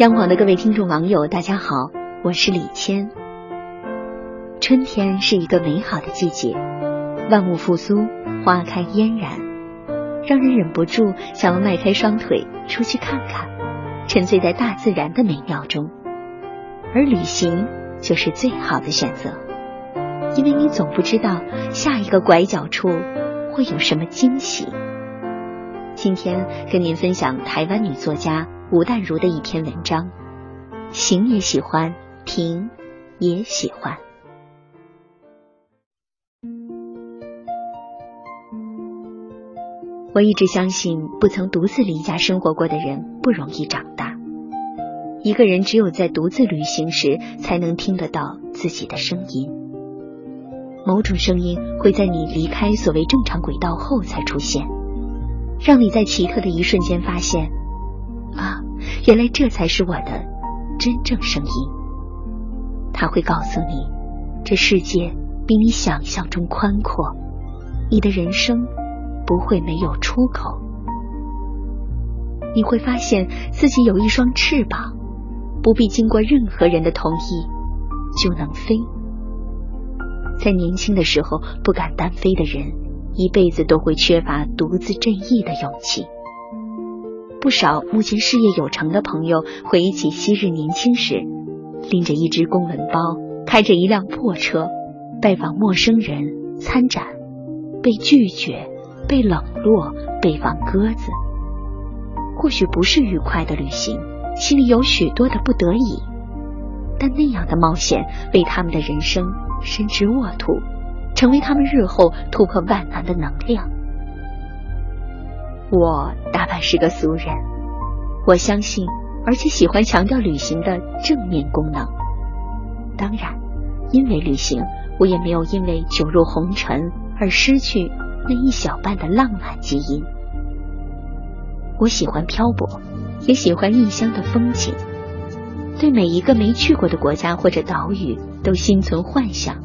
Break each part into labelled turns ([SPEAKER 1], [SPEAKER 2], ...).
[SPEAKER 1] 央广的各位听众网友，大家好，我是李谦。春天是一个美好的季节，万物复苏，花开嫣然，让人忍不住想要迈开双腿出去看看，沉醉在大自然的美妙中。而旅行就是最好的选择，因为你总不知道下一个拐角处会有什么惊喜。今天跟您分享台湾女作家。吴淡如的一篇文章，行也喜欢，停也喜欢。我一直相信，不曾独自离家生活过的人不容易长大。一个人只有在独自旅行时，才能听得到自己的声音。某种声音会在你离开所谓正常轨道后才出现，让你在奇特的一瞬间发现。原来这才是我的真正声音。他会告诉你，这世界比你想象中宽阔，你的人生不会没有出口。你会发现自己有一双翅膀，不必经过任何人的同意就能飞。在年轻的时候不敢单飞的人，一辈子都会缺乏独自振翼的勇气。不少目前事业有成的朋友回忆起昔日年轻时，拎着一只公文包，开着一辆破车，拜访陌生人，参展，被拒绝，被冷落，被放鸽子。或许不是愉快的旅行，心里有许多的不得已，但那样的冒险为他们的人生深植沃土，成为他们日后突破万难的能量。我大半是个俗人，我相信，而且喜欢强调旅行的正面功能。当然，因为旅行，我也没有因为酒入红尘而失去那一小半的浪漫基因。我喜欢漂泊，也喜欢异乡的风景，对每一个没去过的国家或者岛屿都心存幻想。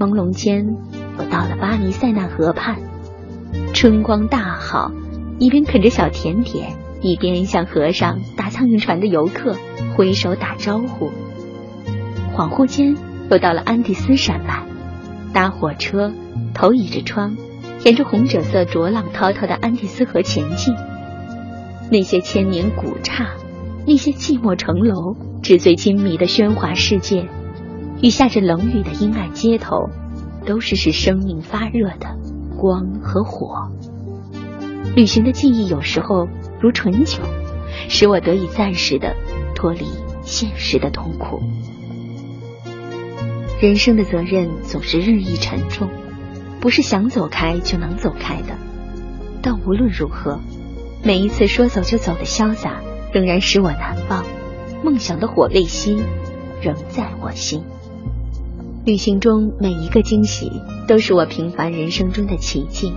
[SPEAKER 1] 朦胧间，我到了巴黎塞纳河畔。春光大好，一边啃着小甜点，一边向河上搭苍蝇船的游客挥手打招呼。恍惚间，又到了安第斯山脉，搭火车，头倚着窗，沿着红赭色浊浪滔滔的安第斯河前进。那些千年古刹，那些寂寞城楼，纸醉金迷的喧哗世界，与下着冷雨的阴暗街头，都是使生命发热的。光和火，旅行的记忆有时候如醇酒，使我得以暂时的脱离现实的痛苦。人生的责任总是日益沉重，不是想走开就能走开的。但无论如何，每一次说走就走的潇洒，仍然使我难忘。梦想的火卫星仍在我心。旅行中每一个惊喜。都是我平凡人生中的奇迹。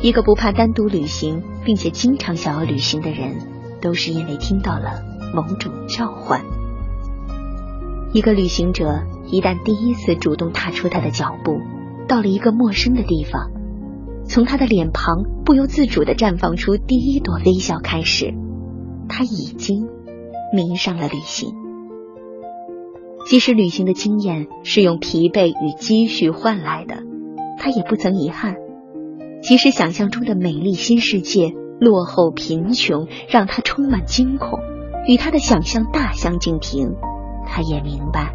[SPEAKER 1] 一个不怕单独旅行，并且经常想要旅行的人，都是因为听到了某种召唤。一个旅行者一旦第一次主动踏出他的脚步，到了一个陌生的地方，从他的脸庞不由自主的绽放出第一朵微笑开始，他已经迷上了旅行。即使旅行的经验是用疲惫与积蓄换来的，他也不曾遗憾。即使想象中的美丽新世界落后贫穷，让他充满惊恐，与他的想象大相径庭，他也明白，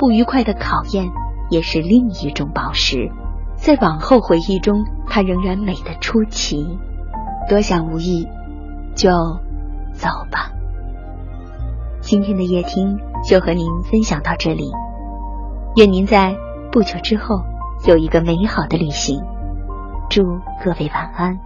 [SPEAKER 1] 不愉快的考验也是另一种宝石。在往后回忆中，他仍然美得出奇。多想无益，就走吧。今天的夜听。就和您分享到这里，愿您在不久之后有一个美好的旅行，祝各位晚安。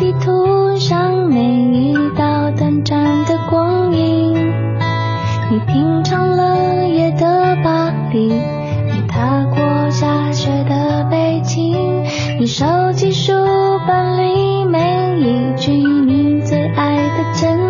[SPEAKER 2] 地图上每一道短暂的光影。你品尝了夜的巴黎，你踏过下雪的北京，你收集书本里每一句你最爱的真。